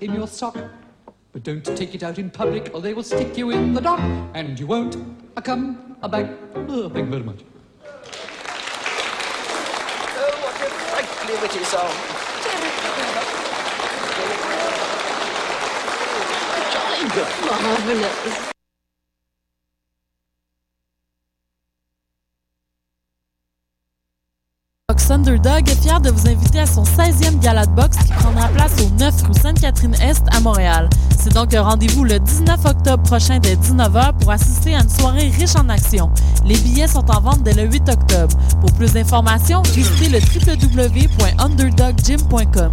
in your sock. But don't take it out in public or they will stick you in the dock and you won't a come a back. Oh, thank you very much. Oh, what a frightfully witty song. Jolly good. Marvelous. Underdog est fier de vous inviter à son 16e gala de qui prendra place au 9 rue Sainte-Catherine-Est à Montréal. C'est donc un rendez-vous le 19 octobre prochain dès 19h pour assister à une soirée riche en actions. Les billets sont en vente dès le 8 octobre. Pour plus d'informations, visitez le www.underdoggym.com.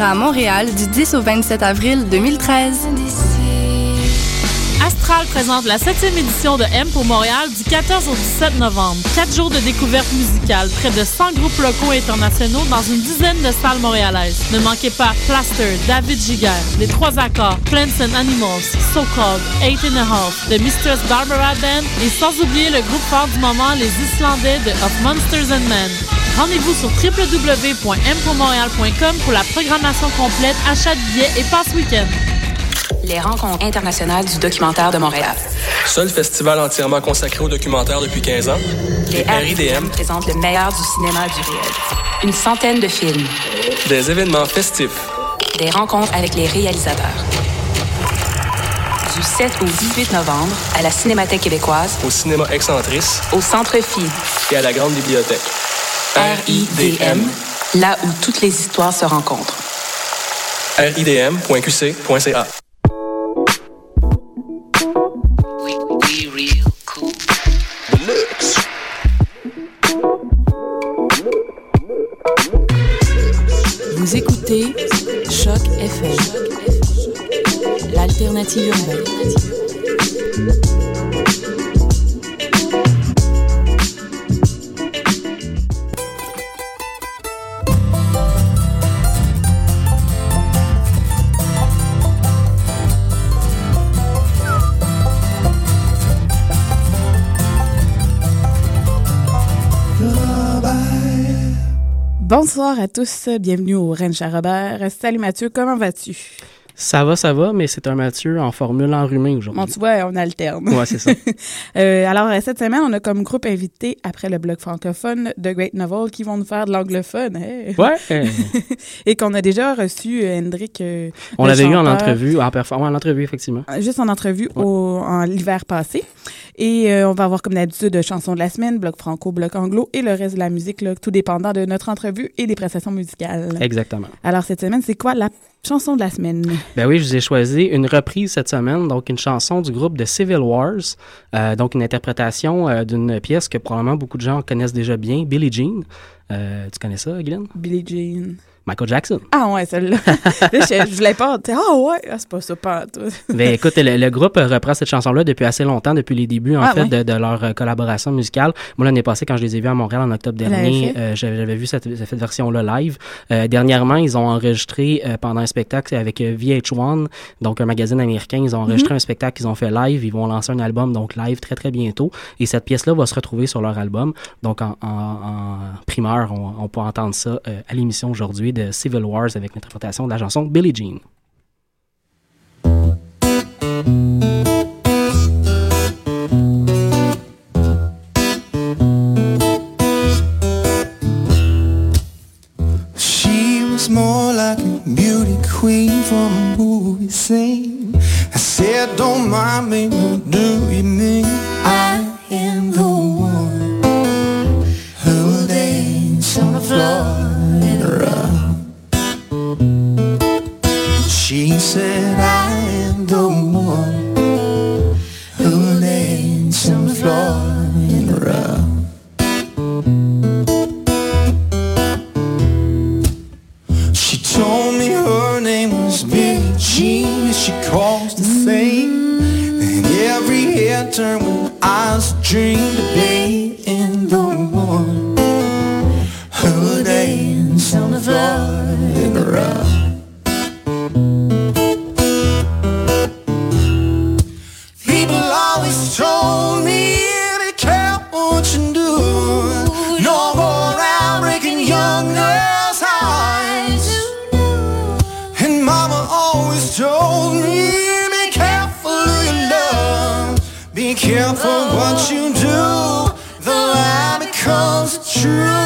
à Montréal du 10 au 27 avril 2013. Astral présente la 7e édition de M pour Montréal du 14 au 17 novembre. Quatre jours de découverte musicale, près de 100 groupes locaux et internationaux dans une dizaine de salles montréalaises. Ne manquez pas Plaster, David Giguère, Les Trois Accords, Plants and Animals, So Called, Eight and a Half, The Mistress Barbara Band et sans oublier le groupe fort du moment, les Islandais de Of Monsters and Men. Rendez-vous sur www.mpourmontréal.com pour la programmation complète, achat de billets et passe week-end. Les rencontres internationales du documentaire de Montréal. Seul festival entièrement consacré au documentaire depuis 15 ans. Les RIDM présentent le meilleur du cinéma du réel. Une centaine de films. Des événements festifs. Des rencontres avec les réalisateurs. Du 7 au 18 novembre, à la Cinémathèque québécoise. Au cinéma Excentrice. Au Centre Phi. Et à la Grande Bibliothèque. RIDM, là où toutes les histoires se rencontrent. ridm.qc.ca Vous écoutez Choc FM, l'alternative urbaine. Bonsoir à tous, bienvenue au Ranch à Robert. Salut Mathieu, comment vas-tu? Ça va, ça va, mais c'est un Mathieu en formule enrhumée aujourd'hui. Bon, tu vois, on alterne. Ouais, c'est ça. euh, alors, cette semaine, on a comme groupe invité, après le bloc francophone, The Great Novel, qui vont nous faire de l'anglophone. Hey. Ouais. Et qu'on a déjà reçu euh, Hendrik. Euh, on l'avait eu en entrevue, en, performance, en entrevue, effectivement. Juste en entrevue ouais. au, en l'hiver passé. Et euh, on va avoir comme d'habitude chansons de la semaine, bloc franco, bloc anglo et le reste de la musique, là, tout dépendant de notre entrevue et des prestations musicales. Exactement. Alors cette semaine, c'est quoi la chanson de la semaine? Ben oui, je vous ai choisi une reprise cette semaine, donc une chanson du groupe de Civil Wars, euh, donc une interprétation euh, d'une pièce que probablement beaucoup de gens connaissent déjà bien, Billie Jean. Euh, tu connais ça, Glenn? Billie Jean. Michael Jackson. Ah ouais, celle-là. je, je voulais pas. Ah ouais, ah, c'est pas ça, pas tout. ben écoute, le, le, groupe reprend cette chanson-là depuis assez longtemps, depuis les débuts en ah, fait de, de, leur euh, collaboration musicale. Moi l'année passée, quand je les ai vus à Montréal en octobre dernier, euh, j'avais vu cette, cette version-là live. Euh, dernièrement, ils ont enregistré euh, pendant un spectacle avec VH1, donc un magazine américain. Ils ont enregistré mm -hmm. un spectacle qu'ils ont fait live. Ils vont lancer un album donc live très très bientôt. Et cette pièce-là va se retrouver sur leur album. Donc en, en, en primeur, on, on, peut entendre ça à l'émission aujourd'hui de Civil Wars avec l'interprétation de la chanson Billie Jean. She was more like a beauty queen from a movie scene. I said, don't mind me, do you mean? I am the one who dance on the floor? She said, I am the one who on the floor in the. She told me her name was Billie Jean. she calls the same. And every head turned with eyes dreamed of being the one who on the floor in the rough. Careful what you do. The lie becomes the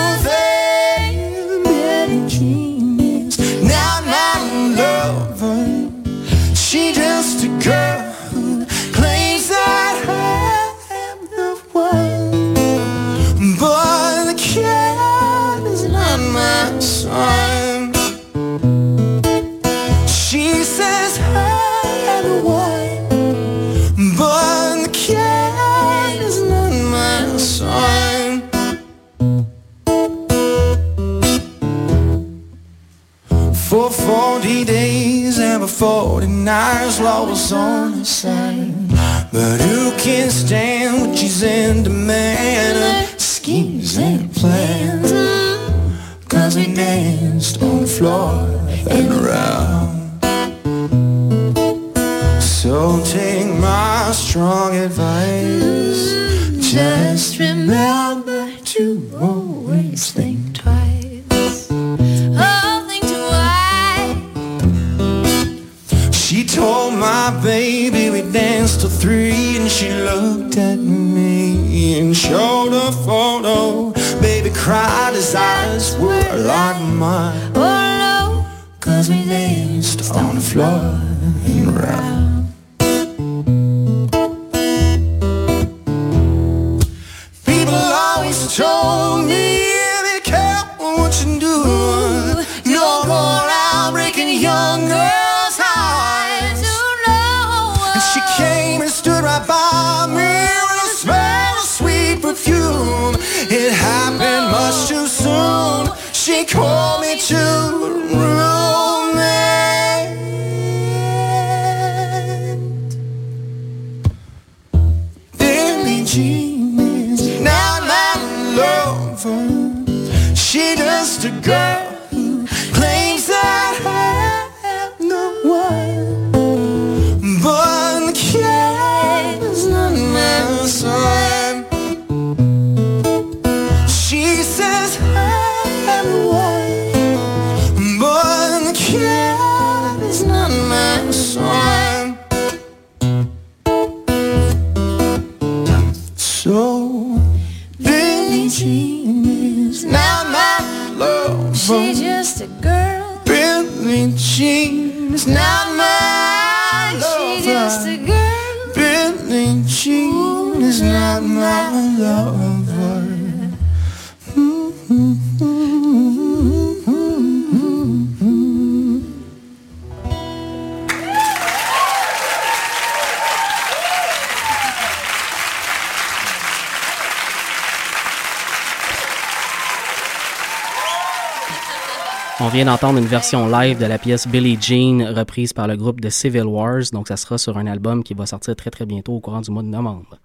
On vient d'entendre une version live de la pièce Billie Jean reprise par le groupe de Civil Wars. Donc, ça sera sur un album qui va sortir très, très bientôt au courant du mois de novembre.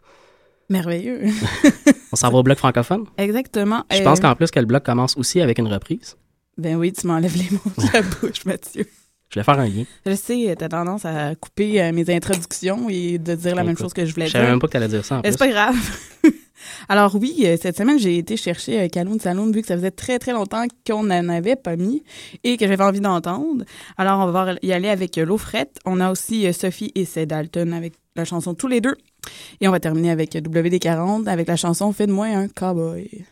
Merveilleux. On s'en va au bloc francophone? Exactement. Je pense qu'en plus que le bloc commence aussi avec une reprise. Ben oui, tu m'enlèves les mots de la bouche, Mathieu. Je vais faire un lien. Je sais, t'as tendance à couper euh, mes introductions et de dire la même chose que je voulais Je dire. savais même pas que t'allais dire ça en Mais plus. C'est pas grave. Alors oui, euh, cette semaine, j'ai été chercher euh, Caloun Saloon vu que ça faisait très très longtemps qu'on n'en avait pas mis et que j'avais envie d'entendre. Alors on va y aller avec euh, L'eau frette. On a aussi Sophie et Ced Dalton avec la chanson Tous les deux. Et on va terminer avec euh, WD40 avec la chanson Fais de moi un cowboy.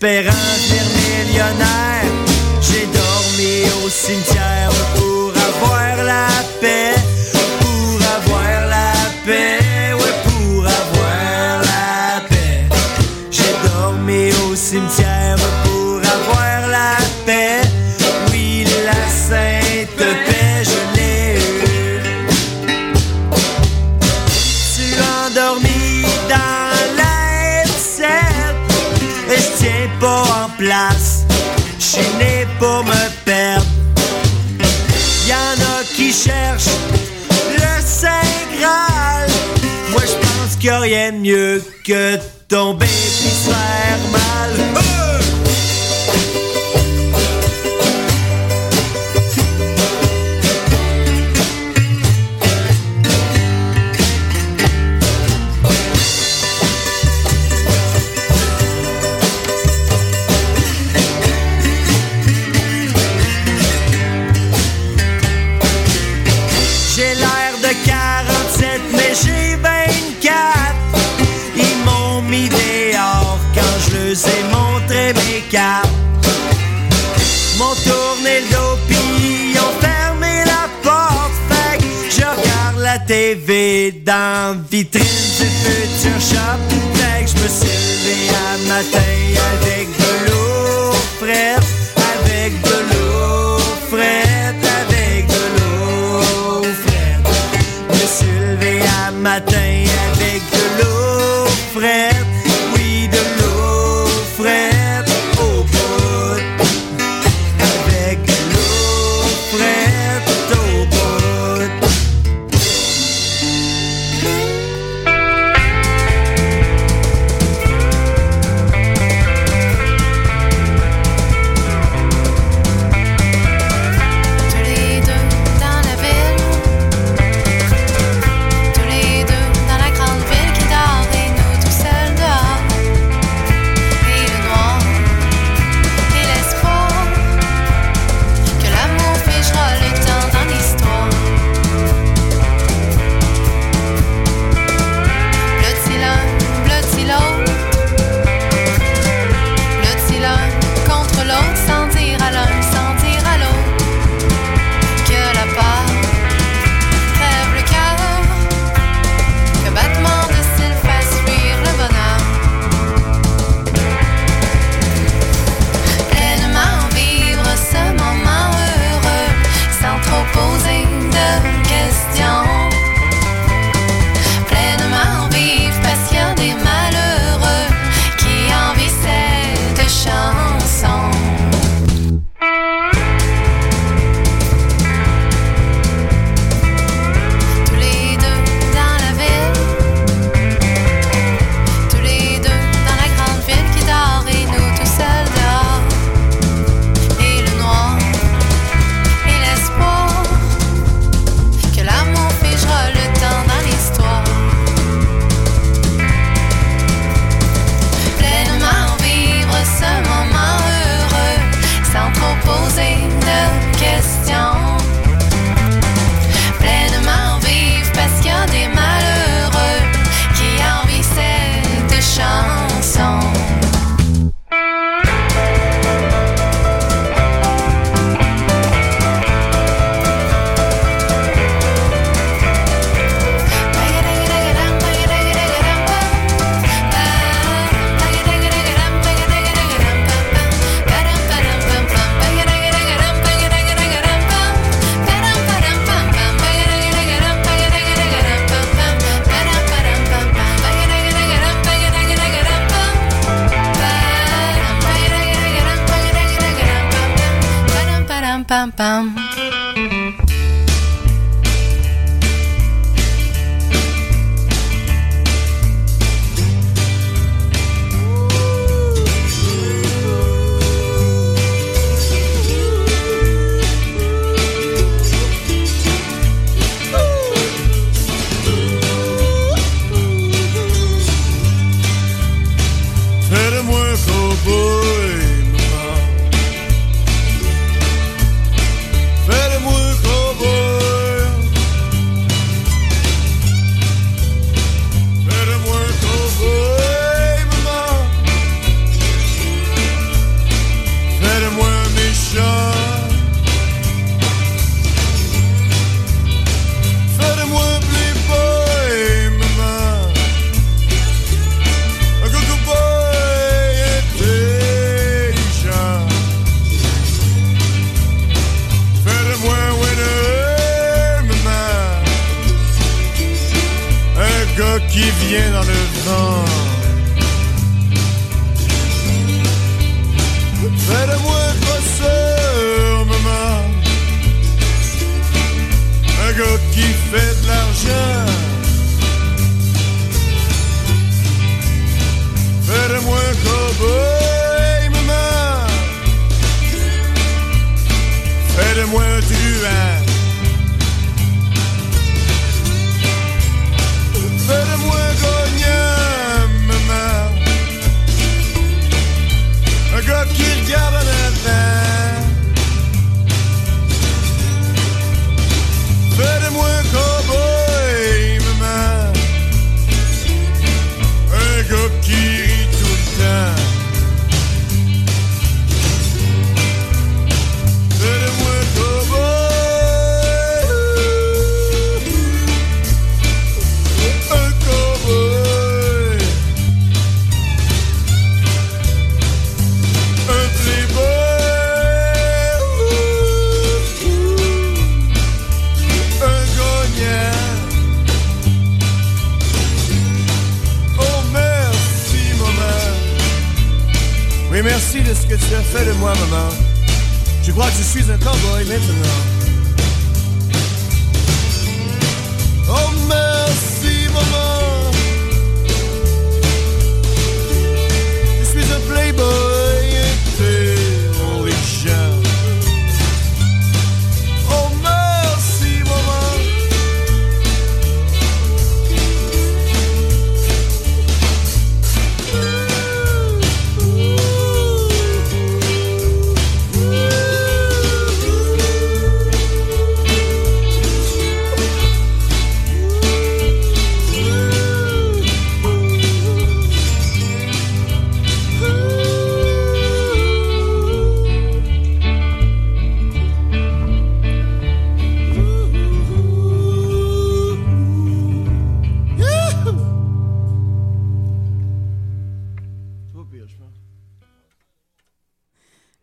En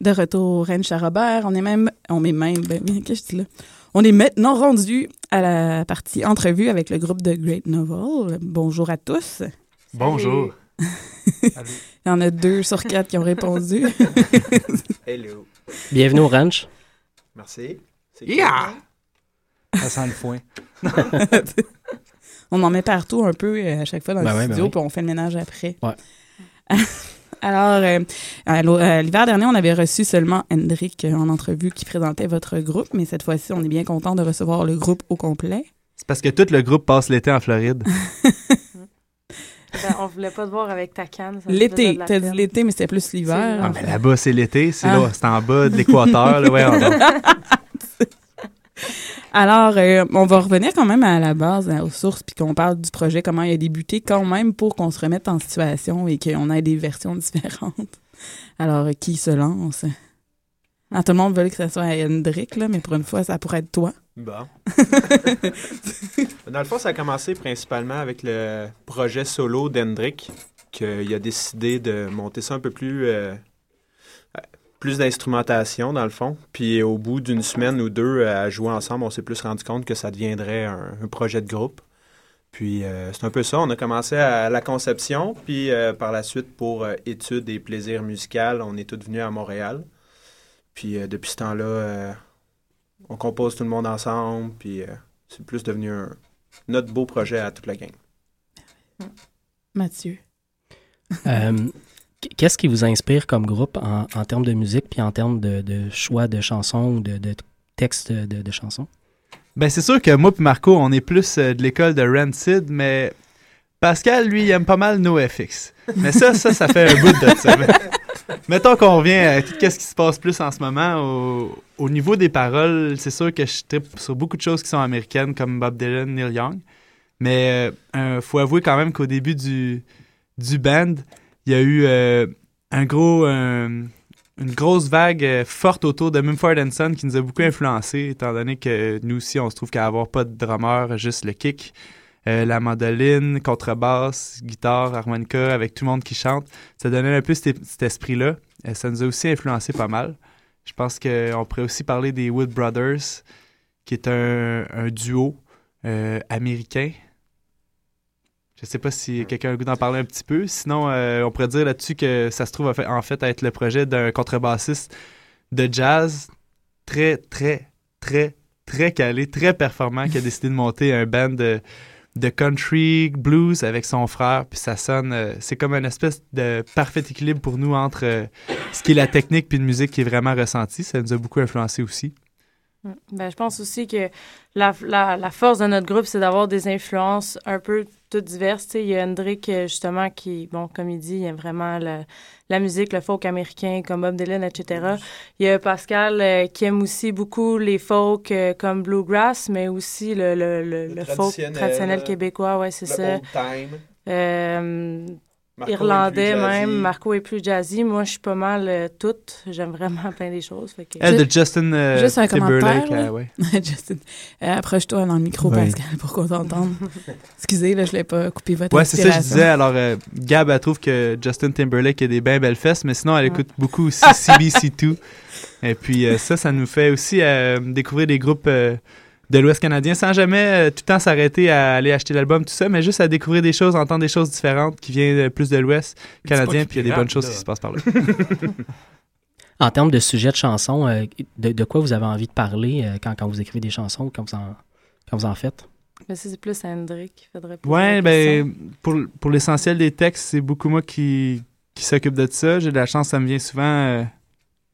de retour Rennes Robert. On est même, on est même, ben, qu'est-ce que je dis là? On est maintenant rendu à la partie entrevue avec le groupe de Great Novel. Bonjour à tous. Bonjour. Il y en a deux sur quatre qui ont répondu. Hello. Bienvenue au ranch. Merci. Yeah! Ça sent le foin. on en met partout un peu euh, à chaque fois dans Ben le ouais, ben studio, ouais. puis on fait le ménage après. Ouais. Alors, euh, euh, l'hiver dernier, on avait reçu seulement Hendrik euh, en entrevue qui présentait votre groupe, mais cette fois-ci, on est bien content de recevoir le groupe au complet. C'est parce que tout le groupe passe l'été en Floride. Ben, on voulait pas te voir avec ta canne. L'été, t'as dit l'été, mais c'était plus l'hiver. Ah, mais là-bas, c'est l'été. C'est Ah. là, c'est en bas de l'équateur. ouais, Alors, euh, on va revenir quand même à la base, hein, aux sources, puis qu'on parle du projet, comment il a débuté, quand même pour qu'on se remette en situation et qu'on ait des versions différentes. Alors, euh, qui se lance? Ah, tout le monde veut que ce soit Hendrik, là, mais pour une fois, ça pourrait être toi. Bon. Dans le fond, ça a commencé principalement avec le projet solo d'Hendrick, qu'il a décidé de monter ça un peu plus. euh, plus d'instrumentation, dans le fond. Puis au bout d'une semaine ou deux euh, à jouer ensemble, on s'est plus rendu compte que ça deviendrait un, un projet de groupe. Puis euh, c'est un peu ça. On a commencé à la conception, puis euh, par la suite, pour euh, études et plaisirs musicaux, on est tous venus à Montréal. Puis euh, depuis ce temps-là, euh, on compose tout le monde ensemble, puis euh, c'est plus devenu un, notre beau projet à toute la gang. Mathieu. Qu'est-ce qui vous inspire comme groupe en, en termes de musique puis en termes de, de choix de chansons ou de, de textes de, de, chansons? Ben, c'est sûr que moi et Marco, on est plus euh, de l'école de Rancid, mais Pascal, lui, il aime pas mal NoFX. Mais ça, ça, ça fait un bout de ça. mettons qu'on revient à tout ce qui se passe plus en ce moment. Au, au niveau des paroles, c'est sûr que je tripe sur beaucoup de choses qui sont américaines, comme Bob Dylan, Neil Young. Mais il euh, faut avouer quand même qu'au début du, du band, il y a eu euh, un gros, une grosse vague euh, forte autour de Mumford Son qui nous a beaucoup influencé, étant donné que nous aussi, on se trouve qu'à avoir pas de drummer, juste le kick, la mandoline, contrebasse, guitare, harmonica, avec tout le monde qui chante, ça donnait un peu cet, esprit-là. ça nous a aussi influencé pas mal. Je pense qu'on pourrait aussi parler des Wood Brothers, qui est un duo américain je sais pas si quelqu'un a le goût d'en parler un petit peu. Sinon, euh, on pourrait dire là-dessus que ça se trouve en fait à être le projet d'un contrebassiste de jazz très, très, très, très calé, très performant qui a décidé de monter un band de, country blues avec son frère. Puis ça sonne, euh, c'est comme une espèce de parfait équilibre pour nous entre euh, ce qui est la technique puis une musique qui est vraiment ressentie. Ça nous a beaucoup influencé aussi. Ben, je pense aussi que la, la, la force de notre groupe, c'est d'avoir des influences un peu toutes diverses. il y a Hendrik, euh, justement, qui, bon, comme il dit, il aime vraiment la, la musique, le folk américain, comme Bob Dylan, etc. Il y a Pascal euh, qui aime aussi beaucoup les folk euh, comme Bluegrass, mais aussi le, le, le, folk traditionnel québécois, ouais, c'est ça. Old Irlandais même. Marco est plus jazzy. Moi, je suis pas mal euh, toute. J'aime vraiment plein des choses. Elle de Justin euh, Juste un commentaire. Euh, ouais. Justin, approche-toi dans le micro, Pascal, pour qu'on t'entende. Excusez, là, je l'ai pas coupé votre Ouais, c'est ça que je disais. Alors, Gab, elle trouve que Justin Timberlake a des bien belles fesses, mais sinon, elle écoute beaucoup aussi CBC2. Et puis, ça, ça nous fait aussi découvrir des groupes de l'Ouest canadien sans jamais euh, tout le temps s'arrêter à aller acheter l'album, tout ça, mais juste à découvrir des choses, entendre des choses différentes qui viennent plus de l'Ouest canadien, puis il y a des bonnes choses qui se passent par là. en termes de sujet de chansons, euh, de, quoi vous avez envie de parler euh, quand, quand, vous écrivez des chansons, quand vous en, quand vous en faites? Mais c'est plus Hendrik qui faudrait Ouais, ben, pour, pour l'essentiel des textes, c'est beaucoup moi qui, qui s'occupe de ça. J'ai de la chance, ça me vient souvent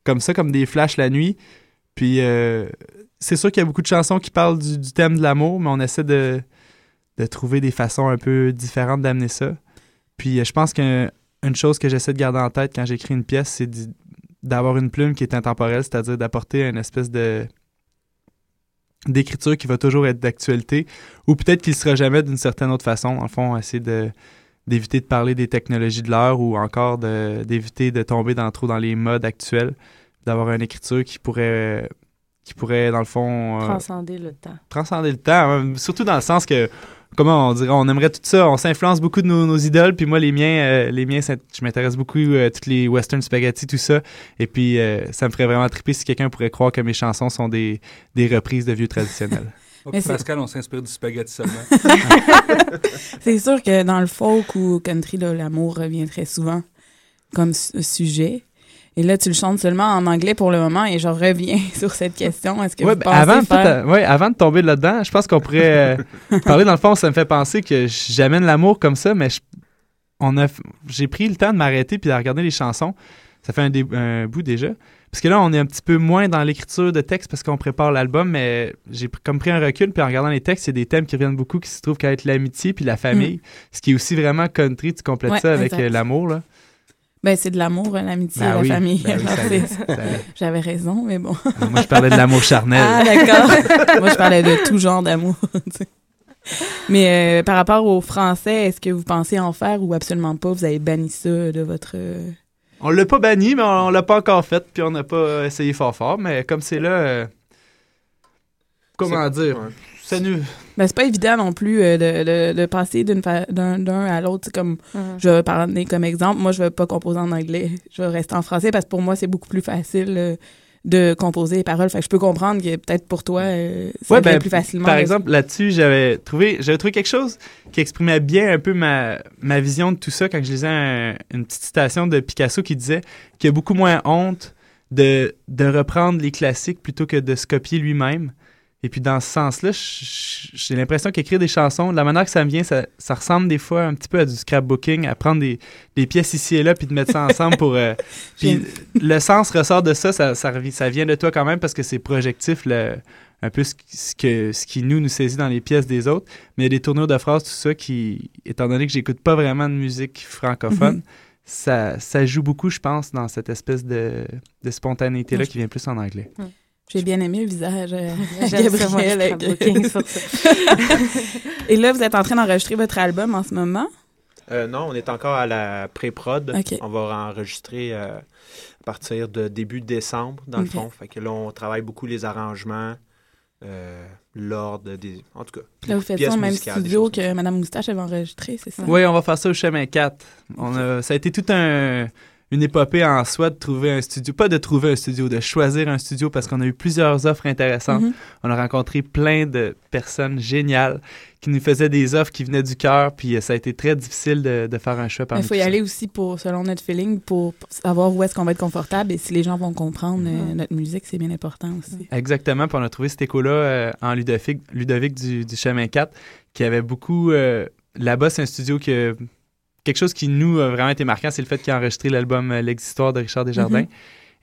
comme ça, comme des flashs la nuit. Puis c'est sûr qu'il y a beaucoup de chansons qui parlent du, thème de l'amour, mais on essaie de, trouver des façons un peu différentes d'amener ça. Puis euh, je pense qu'une chose que j'essaie de garder en tête quand j'écris une pièce, c'est d'avoir une plume qui est intemporelle, c'est-à-dire d'apporter une espèce de d'écriture qui va toujours être d'actualité, ou peut-être qu'il ne sera jamais d'une certaine autre façon. En fond, essayer de d'éviter de parler des technologies de l'heure ou encore d'éviter de, tomber dans, trop dans les modes actuels, d'avoir une écriture qui pourrait qui pourrait, dans le fond... Euh, transcender le temps. Transcender le temps, hein, surtout dans le sens que, comment on dirait, on aimerait tout ça, on s'influence beaucoup de nos, idoles, puis moi, les miens, euh, les miens je m'intéresse beaucoup à euh, toutes les western spaghetti, tout ça, et puis ça me ferait vraiment triper si quelqu'un pourrait croire que mes chansons sont des, des reprises de vieux traditionnels. Pascal, on s'inspire du spaghetti seulement. c'est sûr que dans le folk ou country, l'amour revient très souvent comme sujet. Et là, tu le chantes seulement en anglais pour le moment et je reviens sur cette question. Est-ce que vous ben, pensez avant, faire... ouais, avant de tomber là-dedans, je pense qu'on pourrait euh, parler, dans le fond, ça me fait penser que j'amène l'amour comme ça, mais on a, j'ai pris le temps de m'arrêter puis de regarder les chansons. Ça fait un, bout déjà. Parce que là, on est un petit peu moins dans l'écriture de texte parce qu'on prépare l'album, mais j'ai comme pris un recul, puis en regardant les textes, c'est des thèmes qui reviennent beaucoup, qui se trouvent qu'à être l'amitié puis la famille, mm. ce qui est aussi vraiment country, tu complètes ça avec euh, l'amour, là. Ben, c'est de l'amour, l'amitié, ben la famille. Ben j'avais raison, mais bon. Moi, je parlais de l'amour charnel. Ah, d'accord. Moi, je parlais de tout genre d'amour. mais euh, par rapport au français, est-ce que vous pensez en faire ou absolument pas? Vous avez banni ça de votre... Euh, on l'a pas banni, mais on, l'a pas encore fait, puis on n'a pas essayé fort fort. Mais comme c'est là... Euh, comment dire? C'est C'est pas évident non plus euh, de, de, passer d'un à l'autre. Comme mm-hmm. je vais parler comme exemple, moi je vais pas composer en anglais, je vais rester en français parce que pour moi c'est beaucoup plus facile euh, de composer les paroles. Fait que je peux comprendre que peut-être pour toi euh, ça ben, plus facilement. Par exemple, là-dessus, j'avais trouvé j'avais trouvé quelque chose qui exprimait bien un peu ma, ma vision de tout ça quand je lisais une petite citation de Picasso qui disait qu'il y a beaucoup moins honte de, de reprendre les classiques plutôt que de se copier lui-même. Et puis dans ce sens-là, j'ai l'impression qu'écrire des chansons, de la manière que ça me vient, ça, ça, ressemble des fois un petit peu à du scrapbooking, à prendre des, des pièces ici et là, puis de mettre ça ensemble pour... Euh, puis le sens ressort de ça, ça, ça, ça, vient de toi quand même parce que c'est projectif, le, un peu ce, que, ce qui nous, nous saisit dans les pièces des autres. Mais il y a des tournures de phrases, tout ça, qui, étant donné que j'écoute pas vraiment de musique francophone, mhm. ça, ça joue beaucoup, je pense, dans cette espèce de, de spontanéité-là qui vient plus en anglais. J'ai bien aimé le visage euh, Gabriel. Et là, vous êtes en train d'enregistrer votre album en ce moment? Euh, non, on est encore à la pré-prod. On va enregistrer euh, à partir de début décembre, dans le fond. Fait que là, on travaille beaucoup les arrangements, l'ordre des. En tout cas. Là, vous faites ça au même studio que Mme Moustache avait enregistré, c'est ça? Oui, on va faire ça au chemin 4. On ça a été tout un une épopée en soi de trouver un studio, pas de trouver un studio, de choisir un studio parce qu'on a eu plusieurs offres intéressantes. Mm-hmm. On a rencontré plein de personnes géniales qui nous faisaient des offres qui venaient du cœur, puis euh, ça a été très difficile de, de faire un choix Il faut y aller aussi pour, selon notre feeling, pour savoir où est-ce qu'on va être confortable et si les gens vont comprendre euh, mm-hmm. notre musique, c'est bien important aussi. Exactement, puis on a trouvé cet écho-là euh, en Ludovic, Ludovic du, du, Chemin 4, qui avait beaucoup... Là-bas, c'est un studio que quelque chose qui nous a vraiment été marquant, c'est le fait qu'il a enregistré l'album euh, L'Existoire de Richard Desjardins. Mhm.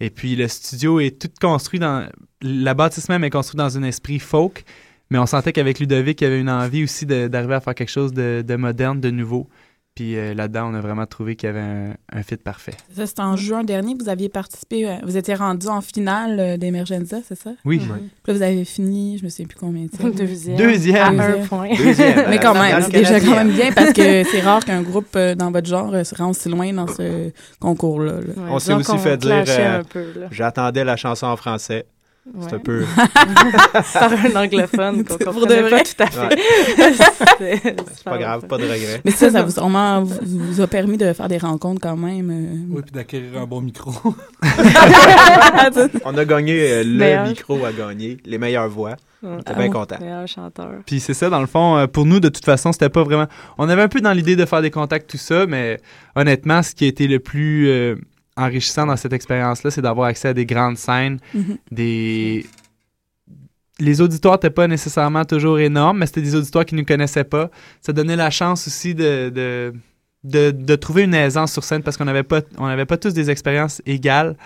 Et puis le studio est tout construit dans. La bâtisse même est construite dans un esprit folk, mais on sentait qu'avec Ludovic, il y avait une envie aussi d'arriver à faire quelque chose de, de moderne, de nouveau. Puis euh, là-dedans, on a vraiment trouvé qu'il y avait un, un fit parfait. Ça, c'était en juin dernier, vous aviez participé, euh, vous étiez rendu en finale euh, d'Emergenza, c'est ça? Oui. Puis là, vous avez fini, je me souviens plus combien de temps. Deuxième. Deuxième. À un point. Deuxième. Mais quand même, c'est déjà quand même bien parce que c'est rare qu'un groupe dans votre genre se rende si loin dans ce concours-là. on s'est aussi fait dire, j'attendais la chanson en français. C'est un peu. Par un anglophone qu'on comprend pas tout à fait. c'est pas grave, pas de regret. Mais ça, ça vous, sûrement, vous, a permis de faire des rencontres quand même. Euh. Oui, puis d'acquérir un bon micro. On a gagné euh, le micro à gagner, les meilleures voix. On était bien contents. chanteur. Puis c'est ça, dans le fond, euh, pour nous, de toute façon, c'était pas vraiment. On avait un peu dans l'idée de faire des contacts, tout ça, mais honnêtement, ce qui a été le plus enrichissant dans cette expérience-là, c'est d'avoir accès à des grandes scènes, mhm. des... Les auditoires n'étaient pas nécessairement toujours énormes, mais c'était des auditoires qui ne nous connaissaient pas. Ça donnait la chance aussi de, de, de, trouver une aisance sur scène parce qu'on n'avait pas, on pas tous des expériences égales.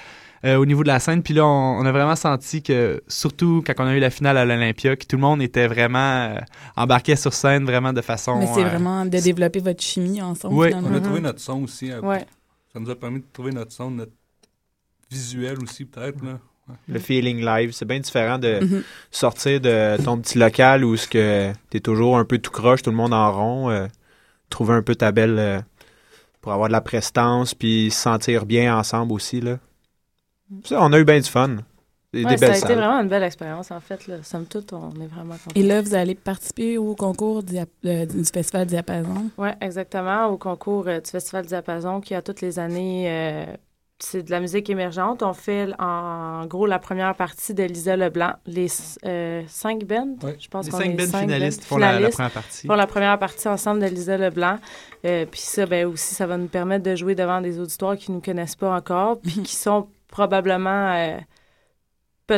Euh, au niveau de la scène. Puis là, on, a vraiment senti que, surtout quand on a eu la finale à l'Olympia, que tout le monde était vraiment euh, embarqué sur scène, vraiment de façon. Mais c'est euh, vraiment de développer votre chimie ensemble. Oui, on a trouvé notre son aussi. Ouais. Ça nous a permis de trouver notre son, notre visuel aussi, peut-être. Le feeling live, c'est bien différent de mm-hmm. sortir de ton petit local où tu es toujours un peu tout croche, tout le monde en rond. Euh, trouver un peu ta belle. Euh, pour avoir de la prestance, puis se sentir bien ensemble aussi. Là. Ça, on a eu bien du fun. Ouais, ça a été vraiment une belle expérience, en fait. Là. Somme toute, on est vraiment contents. Et là, vous allez participer au concours du, euh, du Festival Diapason? Oui, exactement, au concours euh, du Festival Diapason qui a toutes les années. Euh, c'est de la musique émergente. On fait en gros la première partie de Lisa Leblanc, les cinq bands? je pense les cinq bands finalistes font la, première partie. Font la première partie ensemble de Lisa Leblanc. puis ça, ben aussi, ça va nous permettre de jouer devant des auditoires qui ne nous connaissent pas encore, puis qui sont probablement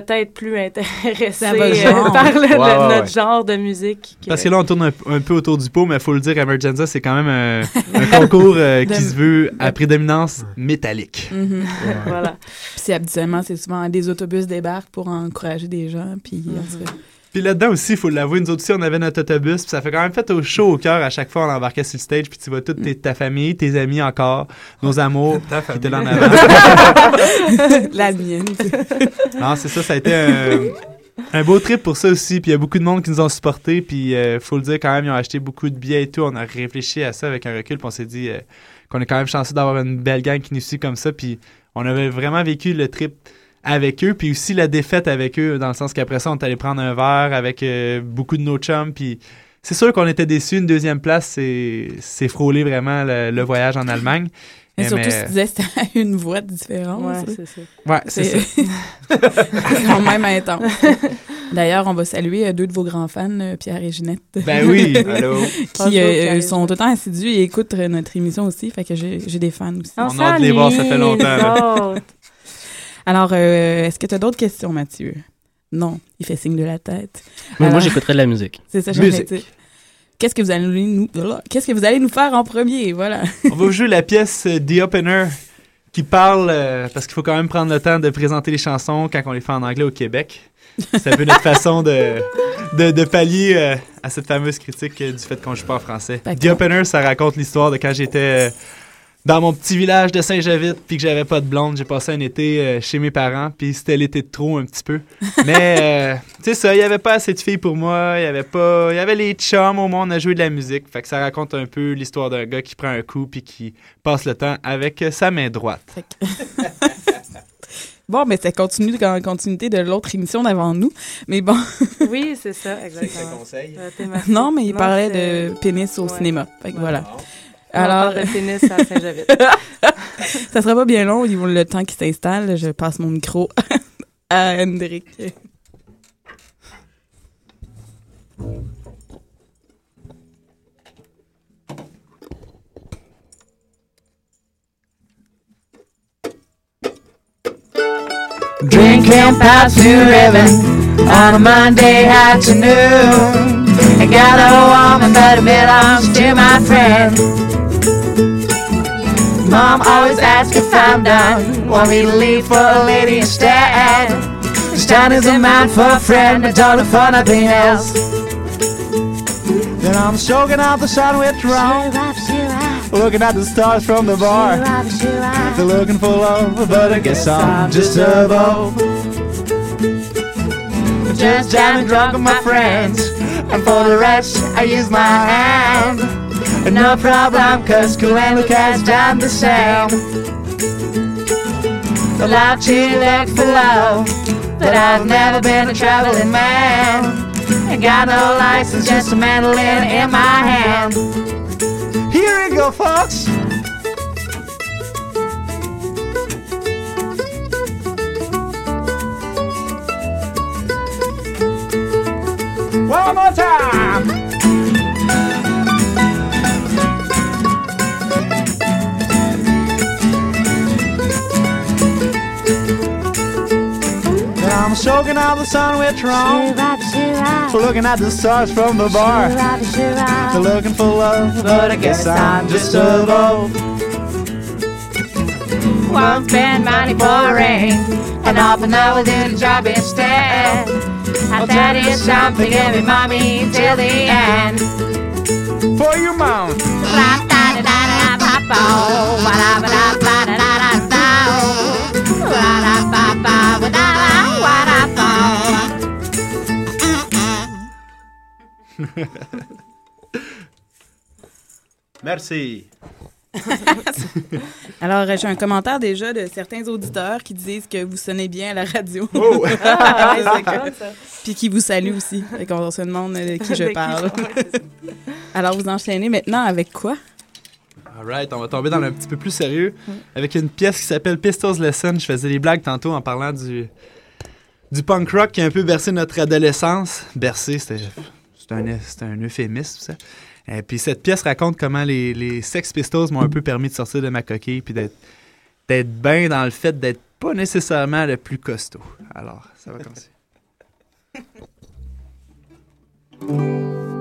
peut-être plus intéressé euh, par notre genre de musique. Parce que là, on tourne un, peu autour du pot, mais il faut le dire, Emergenza, c'est quand même un, concours euh, qui se veut à prédominance métallique. Mm-hmm. voilà. Puis habituellement, c'est souvent des autobus débarquent pour encourager des gens, puis mm-hmm. Puis là-dedans aussi, il faut l'avouer, nous autres aussi, on avait notre autobus, puis ça fait quand même fait au chaud au cœur à chaque fois on embarquait sur le stage, puis tu vois toute ta famille, tes amis encore, nos amours, ta famille. qui étaient là en avant. La mienne. non, c'est ça, ça a été un, beau trip pour ça aussi, puis il y a beaucoup de monde qui nous ont supportés, puis il euh, faut le dire quand même, ils ont acheté beaucoup de billets et tout, on a réfléchi à ça avec un recul, puis on s'est dit euh, qu'on est quand même chanceux d'avoir une belle gang qui nous suit comme ça, puis on avait vraiment vécu le trip avec eux, puis aussi la défaite avec eux, dans le sens qu'après ça, on est allé prendre un verre avec euh, beaucoup de nos chums, puis c'est sûr qu'on était déçus. Une deuxième place, c'est frôler vraiment le, voyage en Allemagne. Mais surtout, si tu disais c'était une voix différente. Ouais, c'est ça. Ouais, c'est ça. quand même intense. D'ailleurs, on va saluer euh, deux de vos grands fans, euh, Pierre et Ginette. Ben oui, allô. qui sont tout le temps assidus et écoutent notre émission aussi. Fait que j'ai des fans aussi. On, a hâte de les voir, ça fait longtemps. Alors, euh, est-ce que tu as d'autres questions, Mathieu? Non, il fait signe de la tête. moi, j'écouterai de la musique. C'est ça, musique. Qu'est-ce que vous allez nous qu'est-ce que vous allez nous faire en premier? Voilà. On va jouer la pièce euh, The Opener qui parle euh, parce qu'il faut quand même prendre le temps de présenter les chansons quand on les fait en anglais au Québec. C'est un peu notre façon de, de, pallier euh, à cette fameuse critique du fait qu'on joue pas en français. The Opener, ça raconte l'histoire de quand j'étais dans mon petit village de Saint-Javite, puis que j'avais pas de blonde. J'ai passé un été euh, chez mes parents, puis c'était l'été de trop un petit peu. Mais, euh, tu sais ça, il y avait pas assez de filles pour moi. Il y avait pas... Il y avait les chums, au moins, on a joué de la musique. Fait que ça raconte un peu l'histoire d'un gars qui prend un coup, puis qui passe le temps avec sa main droite. Bon, mais c'est continue en continuité de l'autre émission d'avant nous. Mais bon. oui, c'est ça, exactement. conseil. non, mais il parlait de pénis au cinéma. Fait que voilà. Alors, le tennis à Saint-Javite. ça sera pas bien long au niveau le temps qui s'installe. Je passe mon micro à Hendrik. Drinking past New Ribbon on a Monday afternoon. I got a woman that belongs to my friend. Mom always asks if I'm done. Want me to leave for a lady instead. This town isn't mine for a friend. Don't look for nothing else. Then I'm soaking out the sandwich wrong. Looking at the stars from the bar. They're looking for love, but I guess I'm just above. Just jamming drunk with my friends. And for the rest, I use my hand. No problem, cause cool and has done the same. The life to look for love, but I've never been a traveling man. Ain't got no license, just a mandolin in my hand. Here we go, folks. One more time. Soaking out the sun with Tron. Looking at the stars from the bar. Looking for love, but I guess I'm just a boat. Won't spend money for rain, and half an hour do the job instead. I'll tell you something, me mommy till the end. For your mom. Merci. Alors, j'ai un commentaire déjà de certains auditeurs qui disent que vous sonnez bien à la radio. Oh! ah, Puis qui vous saluent aussi. Et qu'on se demande de qui je parle. Alors, vous enchaînez maintenant avec quoi? Alright, on va tomber dans un petit peu plus sérieux avec une pièce qui s'appelle Pistols Lesson. Je faisais des blagues tantôt en parlant du, du punk rock qui a un peu bercé notre adolescence. Bercé, c'était un, un euphémisme, ça. Et puis cette pièce raconte comment les, Sex Pistols m'ont un peu permis de sortir de ma coquille puis d'être bien dans le fait d'être pas nécessairement le plus costaud. Alors, ça va commencer.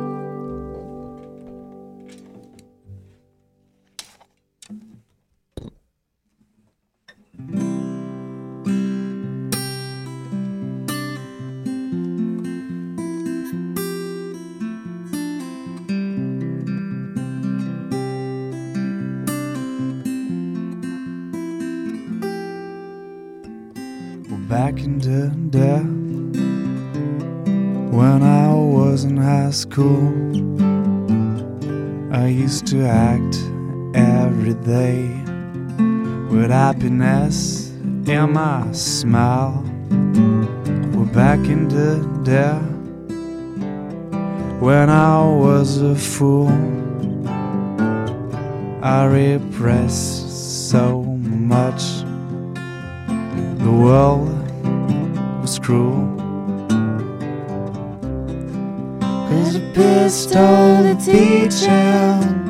back in the day when I was in high school. I used to act every day with happiness in my smile. We're back in the day when I was a fool. I repressed so much the world was cruel. Cause a pistol a teacher,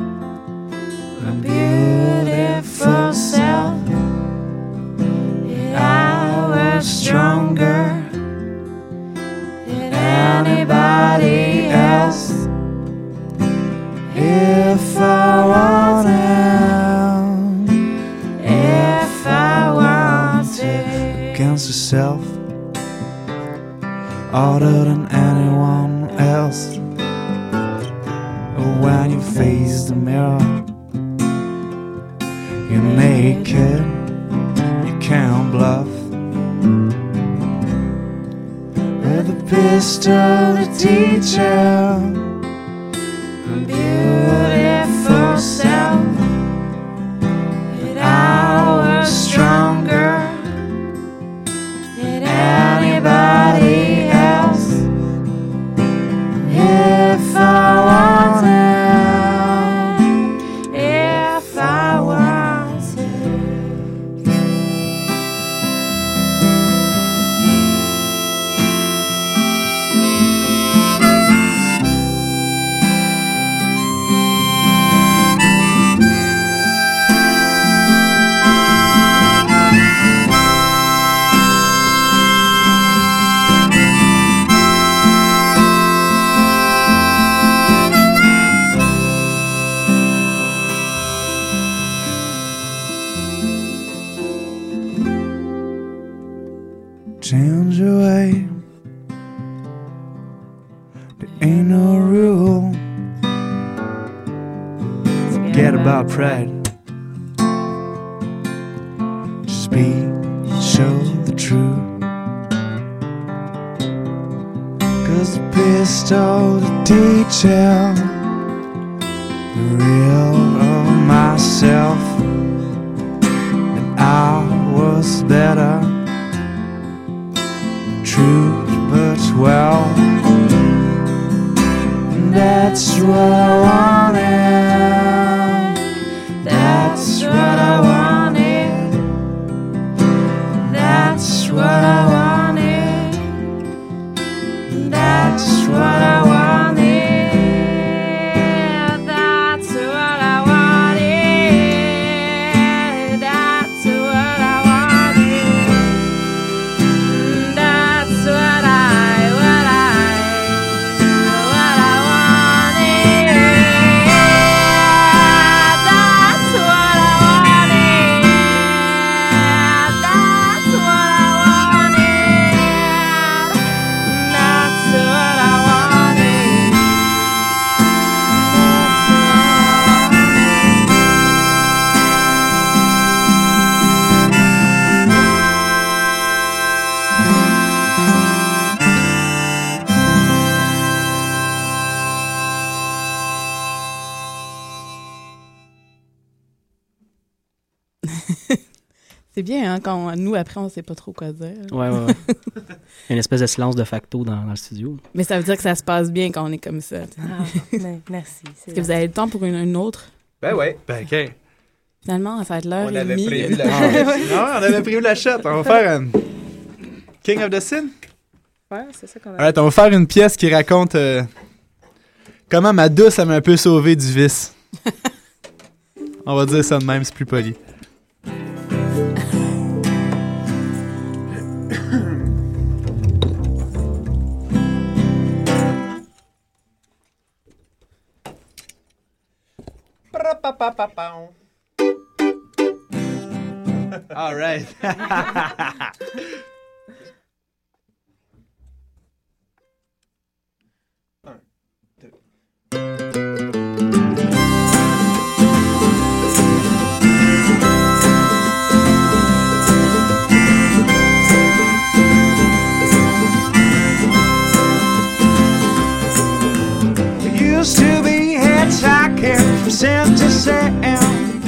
pistol, the teacher, beautiful self. Pride. Just be, show the truth. Cause the pistol, the teacher, Hein, quand nous, après, on sait pas trop quoi dire. Ouais, ouais, ouais. Une espèce de silence de facto dans, dans le studio. Mais ça veut dire que ça se passe bien quand on est comme ça. Ah, ben, merci. Est-ce que vous avez le temps pour une, une autre? Ben ouais. Ben, OK. Finalement, ça va être l'heure On et avait demie. prévu la chute. non, on avait prévu la shot. On va faire un King of the Sin? Ouais, c'est ça qu'on a. Alright, on va faire une pièce qui raconte euh, comment ma douce elle m'a un peu sauvé du vice. on va dire ça de même, c'est plus poli. All right. San Sam.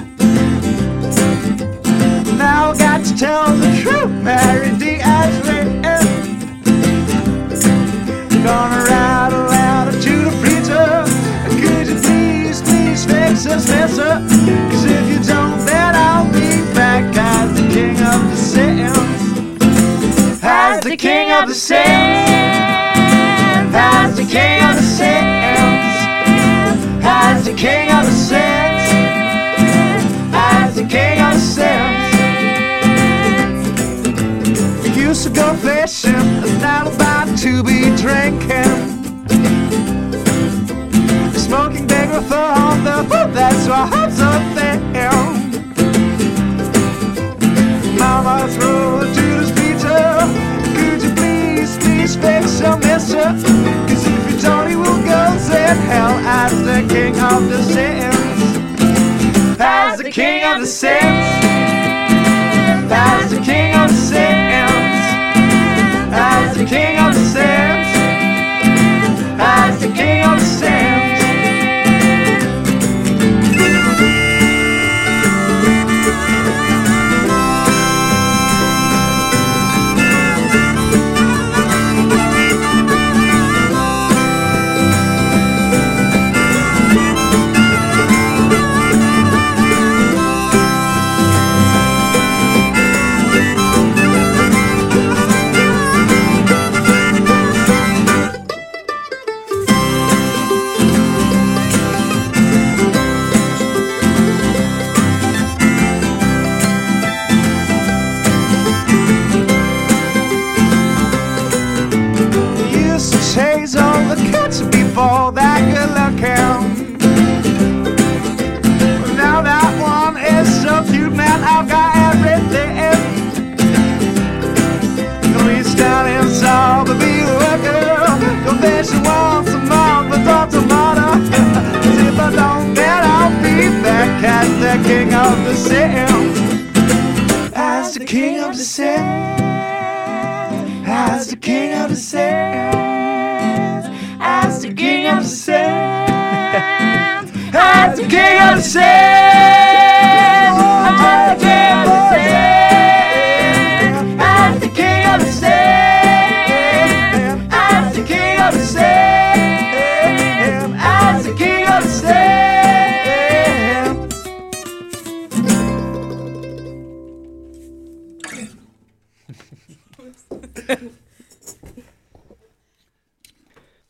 Now got to tell the truth, Mary Diaz Gonna ride a ladder to the preacher. Could you please, please fix this mess up? Cause if you don't, then I'll be back as the king of the sands. As the king of the sands. As the king of the sands. As the king to be drinking. Smoking big with the on the hoop, that's why I'm so thin. Mama threw a Judas Peter. Could you please, please fix your mister? Cause if you don't, he will go send hell as the king of the sins. As the king of the sins. As the king of the sins.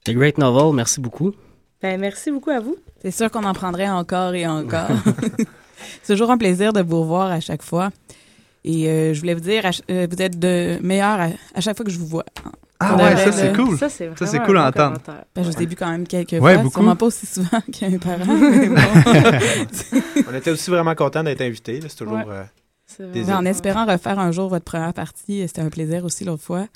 The Great Novel, merci beaucoup. Ben, merci beaucoup à vous. C'est sûr qu'on en prendrait encore et encore. C'est toujours un plaisir de vous revoir à chaque fois. Et euh, je voulais vous dire, euh, vous êtes de meilleurs à, à chaque fois que je vous vois. Ah ouais, ça, c'est cool. Ça, c'est Ça, c'est vraiment cool à entendre. Ben, je vous ai vu quand même quelques Ouais, fois, beaucoup. sûrement pas aussi souvent qu'un parent. mais bon. On était aussi vraiment contents d'être invités. C'est toujours Ouais. euh, Ben, en espérant refaire un jour votre première partie, c'était un plaisir aussi l'autre fois.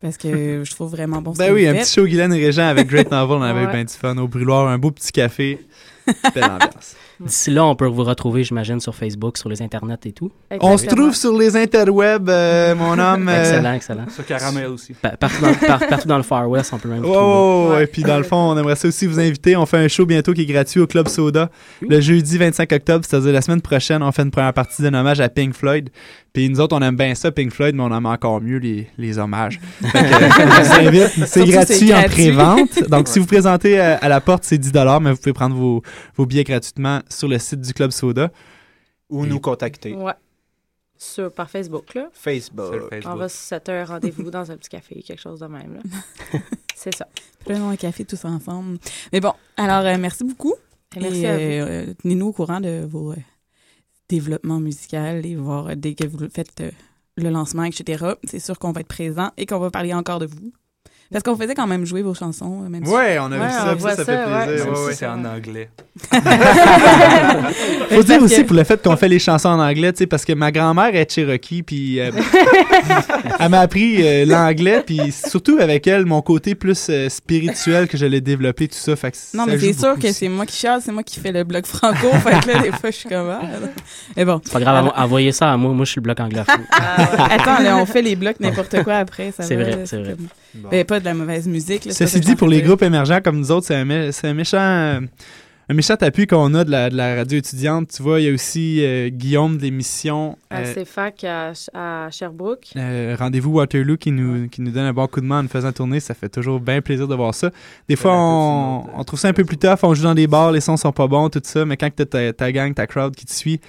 Parce que je trouve vraiment bon ce Ben oui, un petit show Guylaine et Régent avec Great Novel, on avait Ouais. bien du fun au brûloir, un beau petit café. Belle ambiance. D'ici là, on peut vous retrouver, j'imagine, sur Facebook, sur les internets et tout. On se trouve sur les interwebs, euh, mon homme. euh, Excellent, excellent. Sur Caramel aussi. Pa- partout, dans, par- partout dans le Far West, on peut même. Oh, et puis dans le fond, on aimerait ça aussi vous inviter. On fait un show bientôt qui est gratuit au Club Soda le jeudi 25 octobre, c'est-à-dire la semaine prochaine. On fait une première partie d'un hommage à Pink Floyd. Puis nous autres, on aime bien ça, Pink Floyd, mais on aime encore mieux les, les hommages. Euh, on vous invite. C'est gratuit en pré-vente. Donc, si vous présentez à, à la porte, c'est 10 mais vous pouvez prendre vos, vos billets gratuitement sur le site du Club Soda. Ou nous contacter. Ouais. Sur, par Facebook, là. Facebook. On va se setter un rendez-vous dans un petit café, quelque chose de même, là. C'est ça. Prenons un café tous ensemble. Mais bon, alors euh, merci beaucoup. Et merci Et, à vous. euh, euh, Tenez-nous au courant de vos euh, développements musicaux et voir euh, dès que vous faites euh, le lancement, etc. C'est sûr qu'on va être présent et qu'on va parler encore de vous. Parce qu'on faisait quand même jouer vos chansons. Même si- Ouais, on a vu Ouais, ça, ça, ça ça, fait plaisir. Ouais, si ouais. C'est en anglais. Faut dire aussi que- pour le fait qu'on fait les chansons en anglais, tu sais, parce que ma grand-mère est Cherokee, puis euh, elle m'a appris euh, l'anglais, puis surtout avec elle, mon côté plus euh, spirituel que je l'ai développé, tout ça. Fait que Non, ça mais c'est sûr que c'est moi qui chiale, c'est moi qui fais le bloc franco. fait que là, des fois, je suis comme. ah. Mais bon. C'est pas grave, Alors- envoyez ça à moi. Moi, je suis le bloc anglophone. Attends, là, on fait les blocs n'importe quoi après. ça C'est va, vrai, c'est vrai. Bon. Ben, pas de la mauvaise musique. là, Ceci ça dit, pour les groupes émergents comme nous autres, c'est un, mé- c'est un méchant. euh, un méchant appui qu'on a de la, de la radio étudiante. Tu vois, il y a aussi euh, Guillaume de l'émission À euh, CFAC à, à Sherbrooke. euh, Rendez-vous Waterloo qui nous, qui nous donne un bon coup de main en nous faisant tourner. Ça fait toujours bien plaisir de voir ça. Des fois, on, on trouve ça un peu plus tough. On joue dans des bars, les sons sont pas bons, tout ça. Mais quand tu ta, ta gang, ta crowd qui te suit,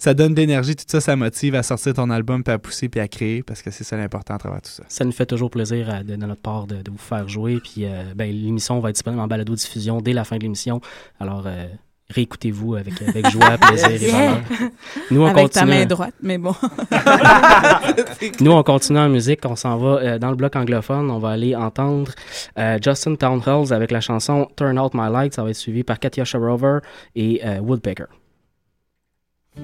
ça donne de l'énergie. Tout ça, ça motive à sortir ton album, puis à pousser, puis à créer. Parce que c'est ça l'important à travers tout ça. Ça nous fait toujours plaisir euh, de, de notre part de, de vous faire jouer. Puis euh, ben, l'émission va être disponible en balado-diffusion dès la fin de l'émission. Alors, euh, réécoutez-vous avec, avec joie, plaisir et Yeah. bonheur. Nous, on Avec ta continue. main droite, mais bon. Nous, on continue en musique. On s'en va euh, dans le bloc anglophone. On va aller entendre euh, Justin Townhalls avec la chanson Turn Out My Light. Ça va être suivi par Katia Sharover et euh, Woodpecker. The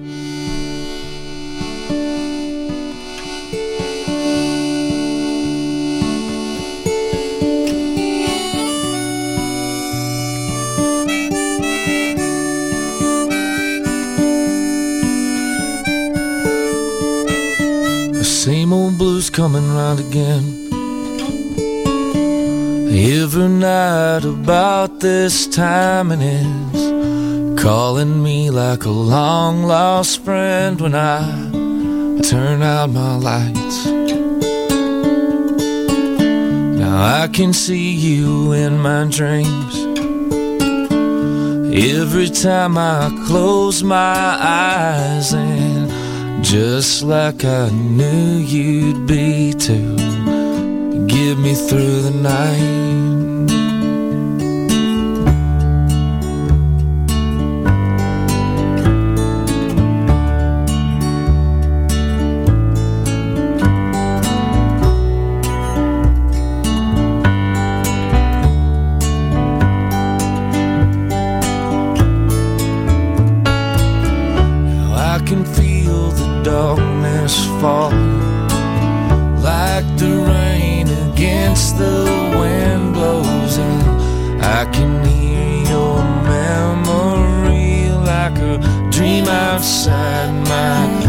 same old blues coming round again. Every night about this time and it's calling me like a long lost friend when I turn out my lights. Now I can see you in my dreams. Every time I close my eyes and just like I knew you'd be to get me through the night. fall like the rain against the wind blows in. I can hear your memory like a dream outside my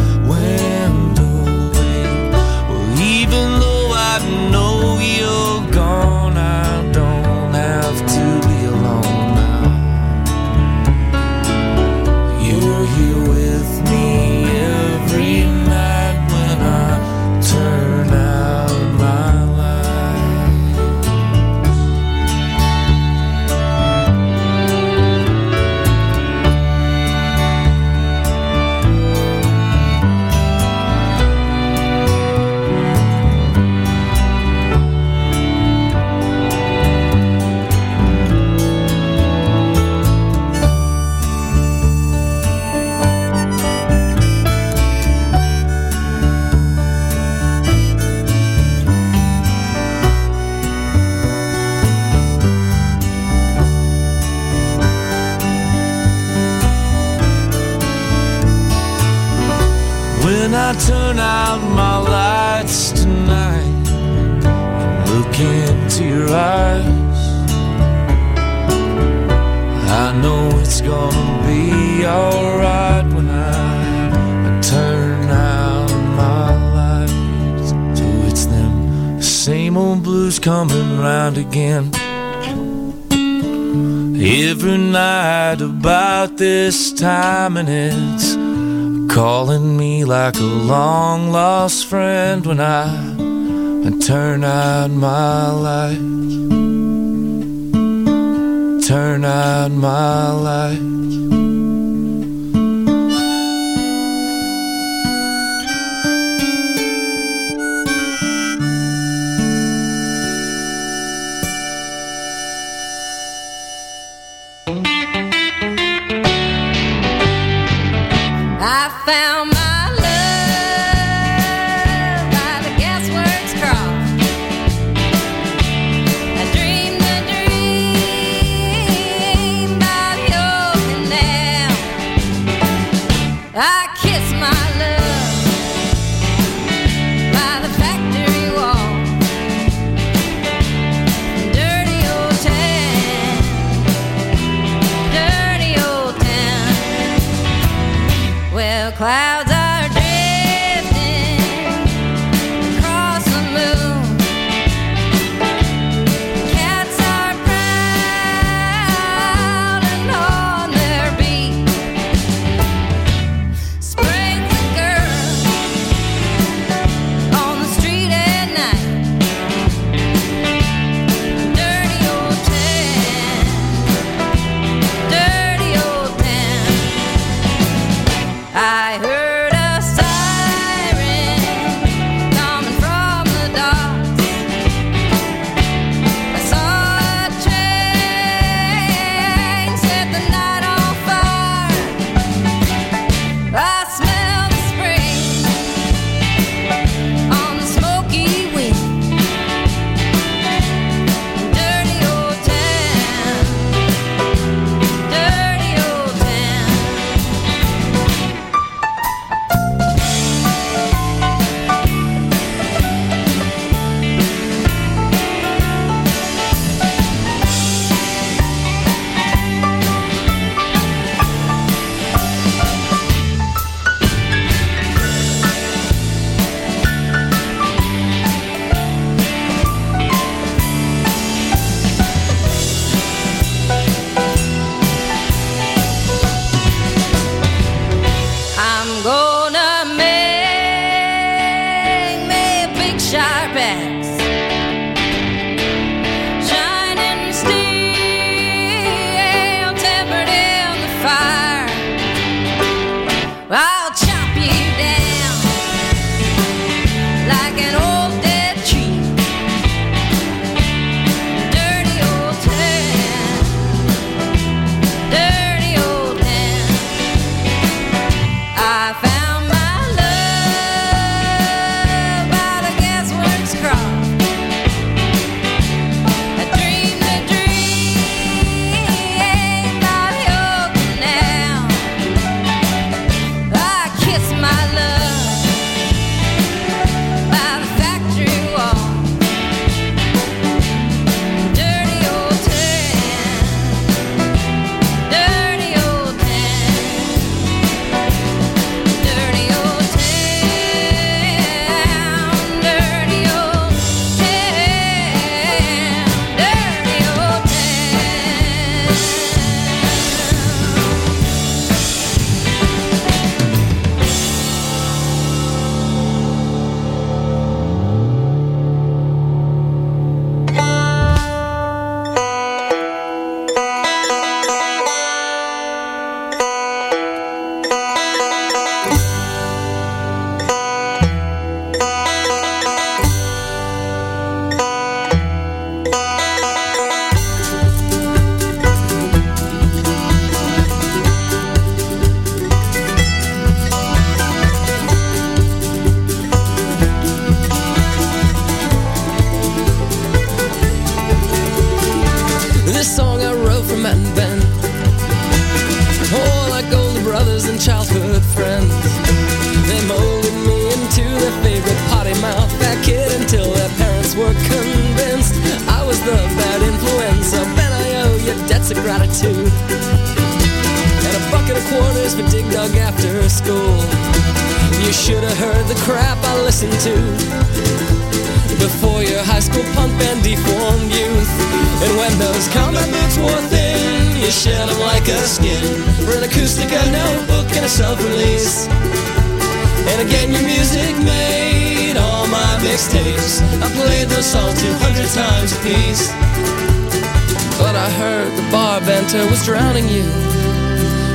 right about this time, and it's calling me like a long lost friend when I, I turn out my light. Turn out my light. School. You should have heard the crap I listened to before your high school punk band deformed youth. And when those combat boots wore thin, you shed them like a skin for an acoustic, a notebook, and a self-release. And again, your music made all my mixtapes. I played those songs 200 times a piece. But I heard the bar banter was drowning you.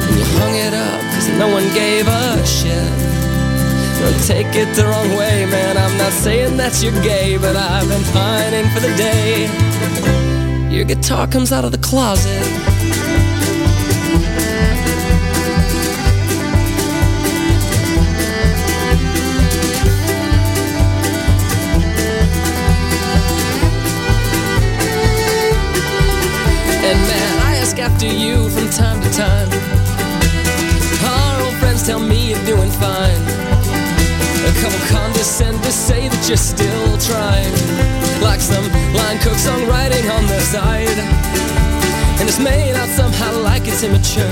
And you hung it up, no one gave a shit. Don't take it the wrong way, man. I'm not saying that you're gay, but I've been pining for the day. Your guitar comes out of the closet. And man, I ask after you from time to time. Tell me you're doing fine. A couple condescend to say that you're still trying. Like some line cook songwriting on the side. And it's made out somehow like it's immature.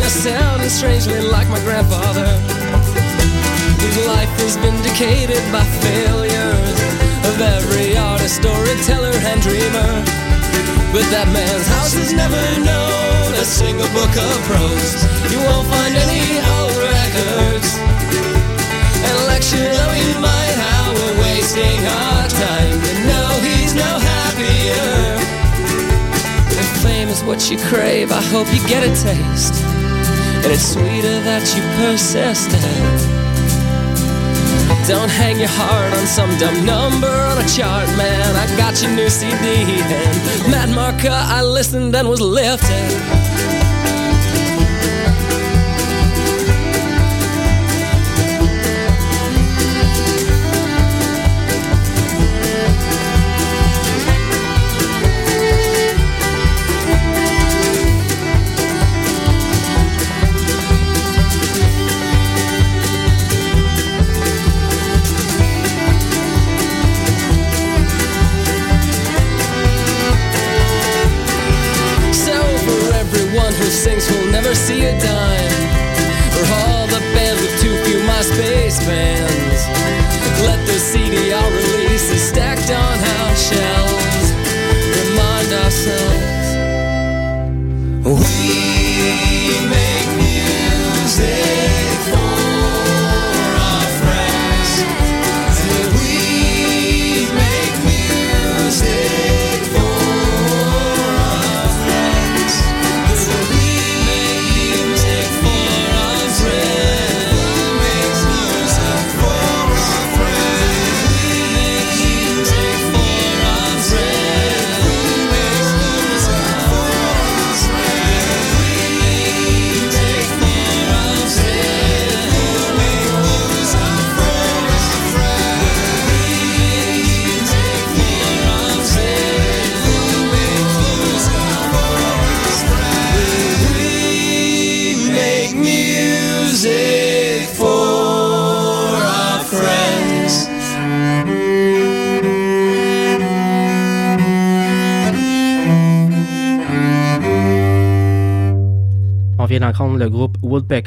They're sounding strangely like my grandfather. Whose life is vindicated by failures of every artist, storyteller, and dreamer. But that man's house has never known a single book of prose. You won't find any old records. And lecture he might, how we're wasting our time. You know he's no happier. If fame is what you crave, I hope you get a taste. And it's sweeter that you persist in. Don't hang your heart on some dumb number on a chart, man. I got your new CD and Mad Marca, I listened and was lifted.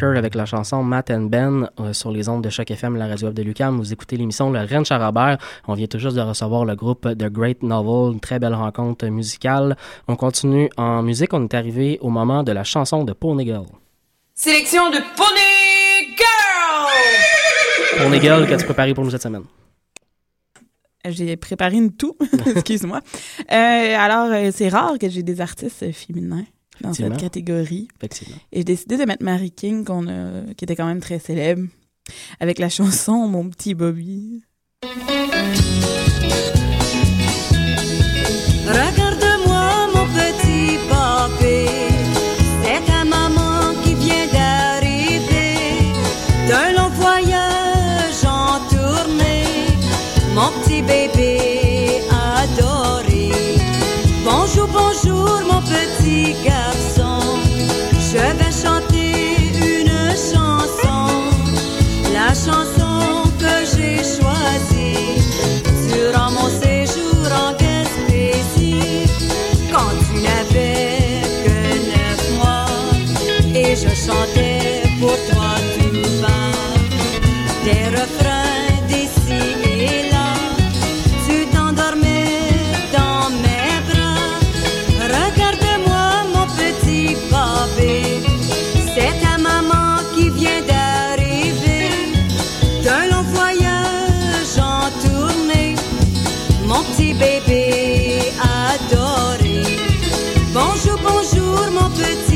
Avec la chanson Matt and Ben euh, sur les ondes de Choc FM, la radio web de Lucam. Vous écoutez l'émission Le Rennes Charabert. On vient tout juste de recevoir le groupe The Great Novel, une très belle rencontre musicale. On continue en musique. On est arrivé au moment de la chanson de Pony Girl. Sélection de Pony Girl! Pony Girl, qu'as-tu préparé pour nous cette semaine? J'ai préparé une toux, excuse-moi. Euh, alors, euh, c'est rare que j'ai des artistes féminins dans cette catégorie. Et j'ai décidé de mettre Mary King, a, qui était quand même très célèbre, avec la chanson Mon petit Bobby. chantais pour toi tout bas des refrains d'ici et là. Tu t'endormais dans mes bras. Regarde-moi mon petit bébé, c'est ta maman qui vient d'arriver d'un long voyage en tournée. Mon petit bébé adoré. Bonjour, bonjour mon petit.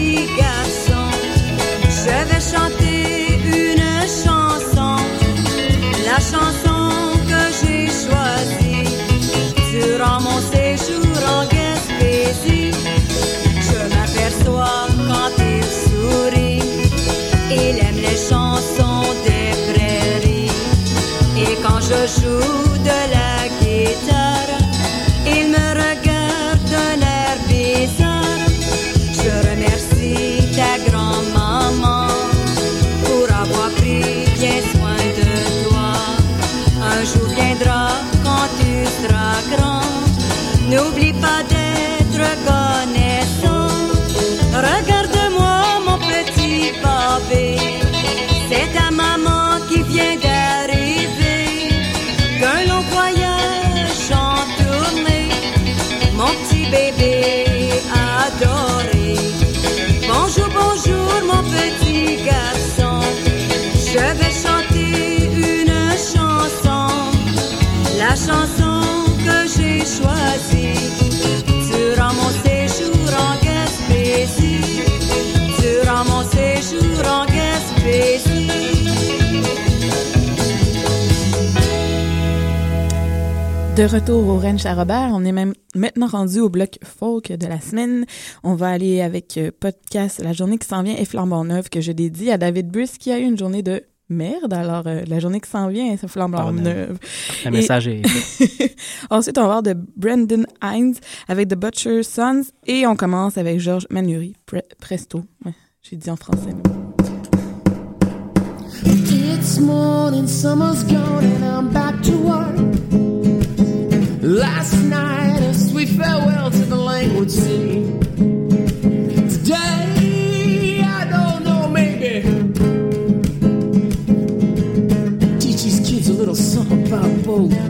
树。Mon petit garçon, je vais chanter une chanson. La chanson que j'ai choisie sera mon. De retour au Ranch à Robert, on est même maintenant rendu au bloc folk de la semaine. On va aller avec euh, podcast La journée qui s'en vient et Flambant Neuf que je dédie à David Bruce qui a eu une journée de merde. Alors, euh, la journée qui s'en vient, c'est flambant neuve. Ah, le message est... Ensuite, on va voir de Brendan Hines avec The Butcher Sons et on commence avec Georges Manuri, Presto. J'ai dit en français. It's morning, summer's gone and I'm back to work. Last night, a sweet farewell to the languid sea. Today, I don't know, maybe. Teach these kids a little something about both.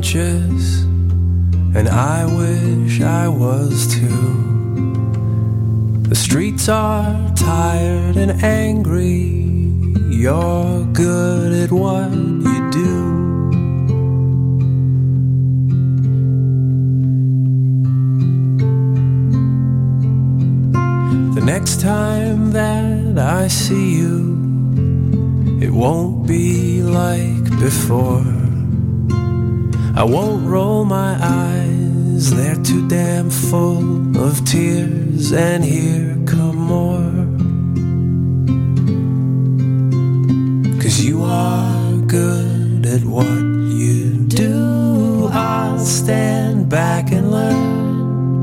conscious, and I wish I was too. The streets are tired and angry. You're good at what you do. The next time that I see you, it won't be like before. I won't roll my eyes, they're too damn full of tears, and here come more. Cause you are good at what you do, I'll stand back and learn.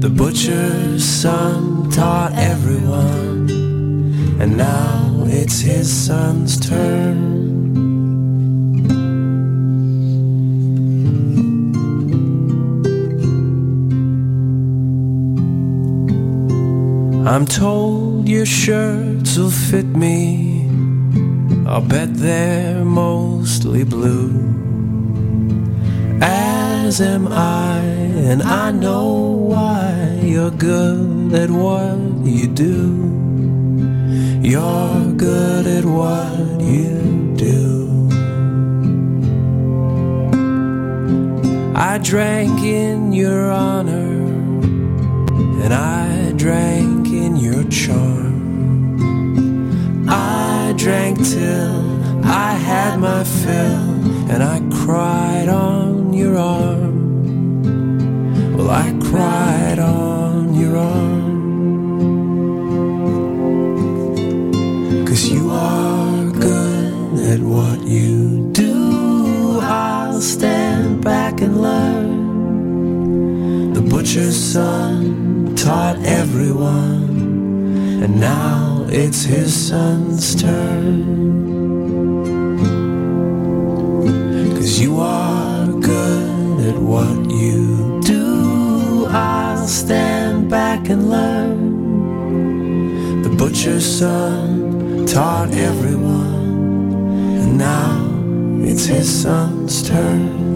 The butcher's son taught everyone, and now it's his son's turn. I'm told your shirts will fit me. I'll bet they're mostly blue. As am I, and I know why you're good at what you do. You're good at what you do. I drank in your honor, and I drank charm. I drank till I had my fill, and I cried on your arm. Well, I cried on your arm. Cause you are good at what you do. I'll stand back and learn. The butcher's son taught everyone, and now it's his son's turn. Cause you are good at what you do. I'll stand back and learn. The butcher's son taught everyone, and now it's his son's turn.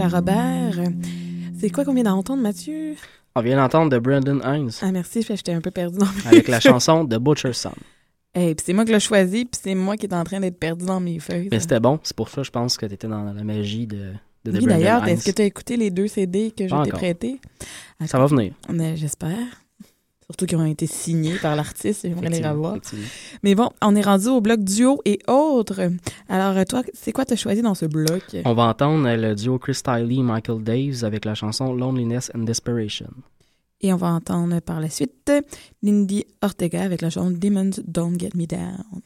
À Robert. C'est quoi qu'on vient d'entendre, Mathieu? On vient d'entendre de Brandon Hines Ah, merci, j'étais un peu perdu dans mes avec la chanson The Butcher's Son. Hey, puis c'est moi qui l'ai choisi, puis c'est moi qui est en train d'être perdu dans mes feuilles. Mais c'était bon, c'est pour ça je pense que tu étais dans la magie de, de, de Oui, d'ailleurs, est-ce que tu as écouté les deux CD que je t'ai prêtés? Ça va venir. Mais J'espère. Surtout qu'ils ont été signés par l'artiste, j'aimerais les revoir. Mais bon, on est rendu au bloc duo et autres. Alors, toi, c'est quoi t'as choisi dans ce bloc? On va entendre euh, le duo Chris Tiley Michael Daves avec la chanson Loneliness and Desperation. Et on va entendre par la suite Lindy Ortega avec la chanson Demons Don't Get Me Down.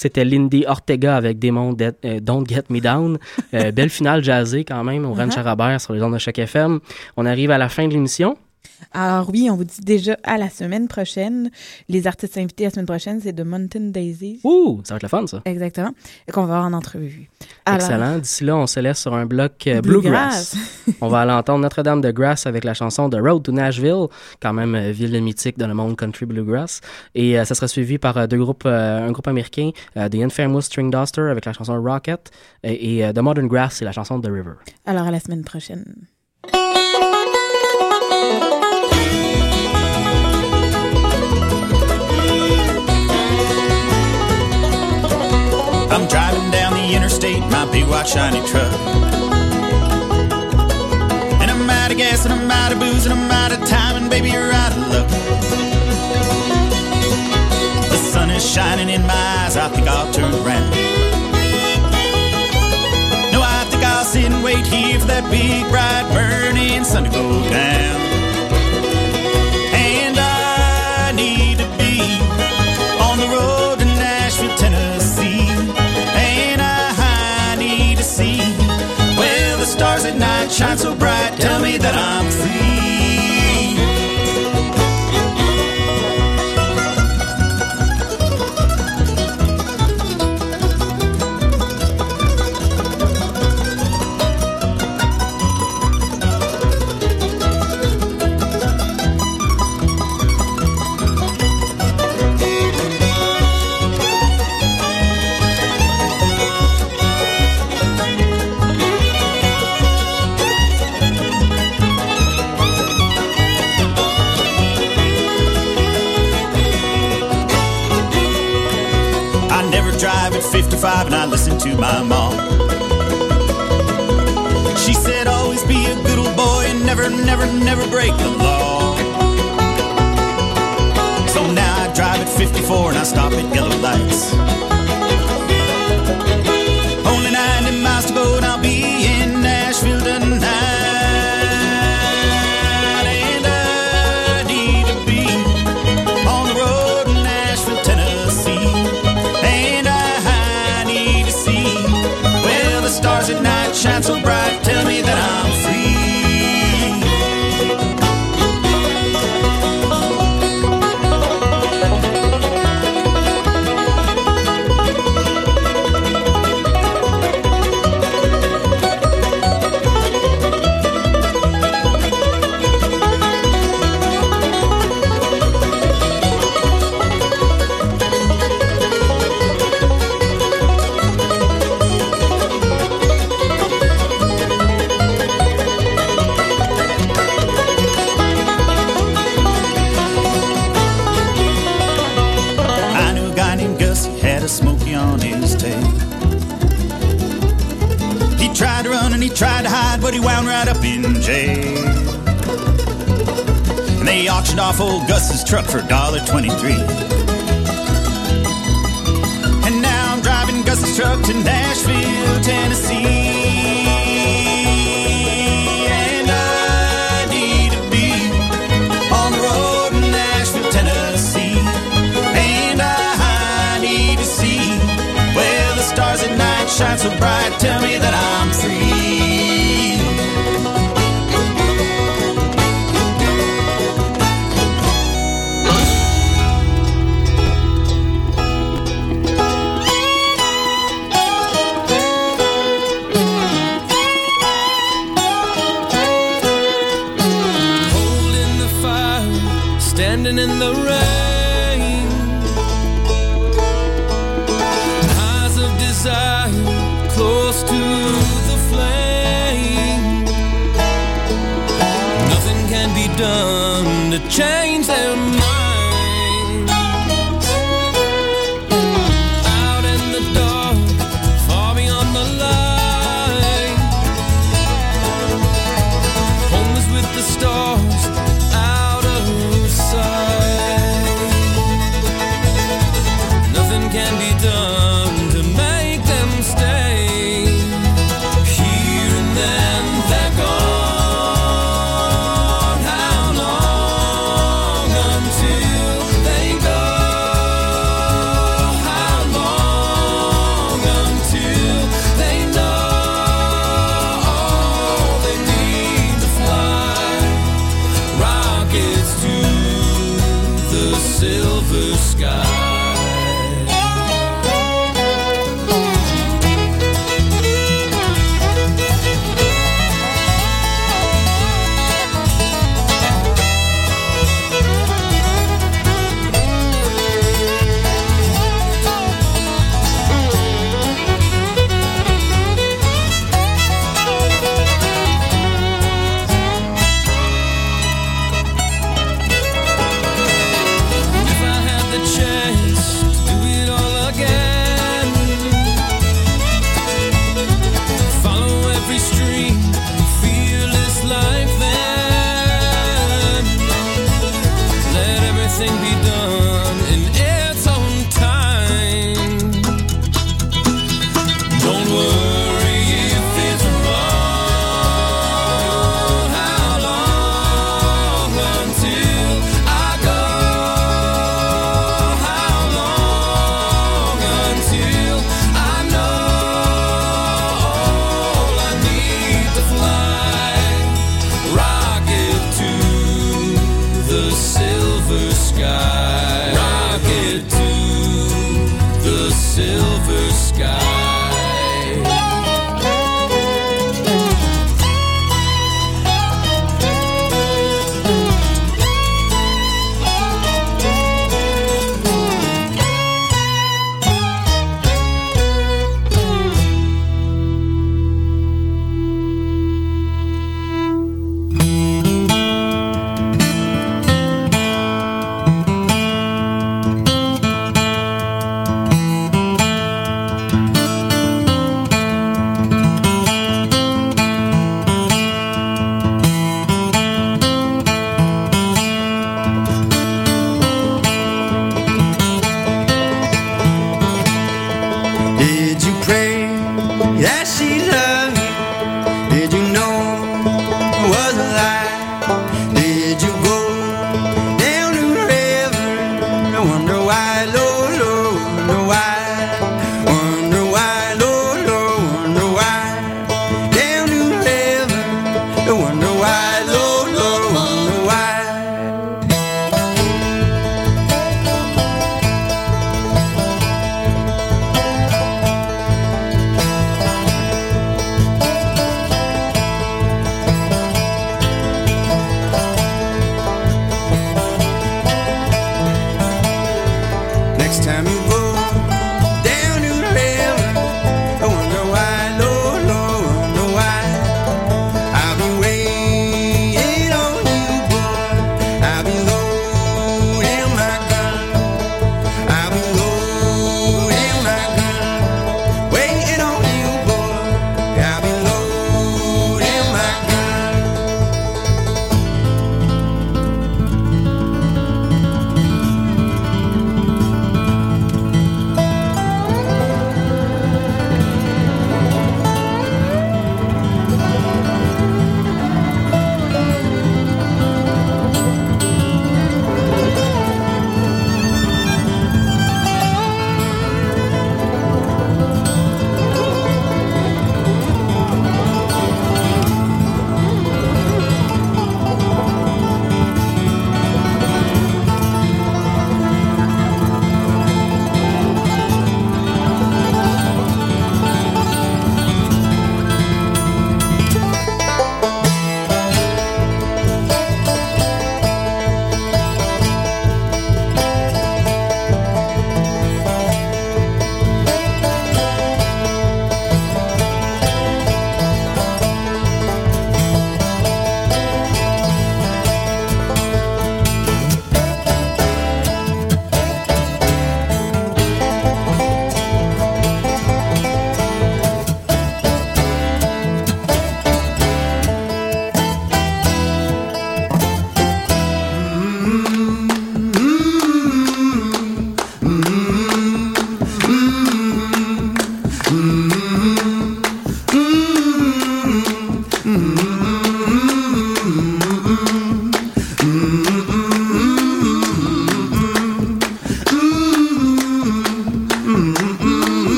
C'était Lindy Ortega avec Démon Dead- euh, Don't Get Me Down. Euh, belle finale jazzée quand même au Ranch Uh-huh. Robert sur les ondes de chaque FM. On arrive à la fin de l'émission. Alors oui, on vous dit déjà à la semaine prochaine. Les artistes invités la semaine prochaine, c'est de Mountain Daisies. Ouh, ça va être le fun, ça. Exactement. Et qu'on va avoir en entrevue. Alors, Excellent. D'ici là, on se laisse sur un bloc euh, Bluegrass. bluegrass. on va aller entendre Notre-Dame de Grass avec la chanson The Road to Nashville, quand même euh, ville mythique dans le monde country bluegrass. Et euh, ça sera suivi par deux groupes, un groupe américain, The Infamous String Duster avec la chanson Rocket et, et, The Modern Grass, c'est la chanson The River. alors à la semaine prochaine. I'm driving down the interstate, in my big white shiny truck. And I'm out of gas, and I'm out of booze, and I'm out of time, and baby, you're out of luck. The sun is shining in my eyes, I think I'll turn around. No, I think I'll sit and wait here for that big, bright, burning sun to go down. Shine so bright. Tell me that I'm free. So bright. Old Gus's truck for $1.23. And now I'm driving Gus's truck to Nashville,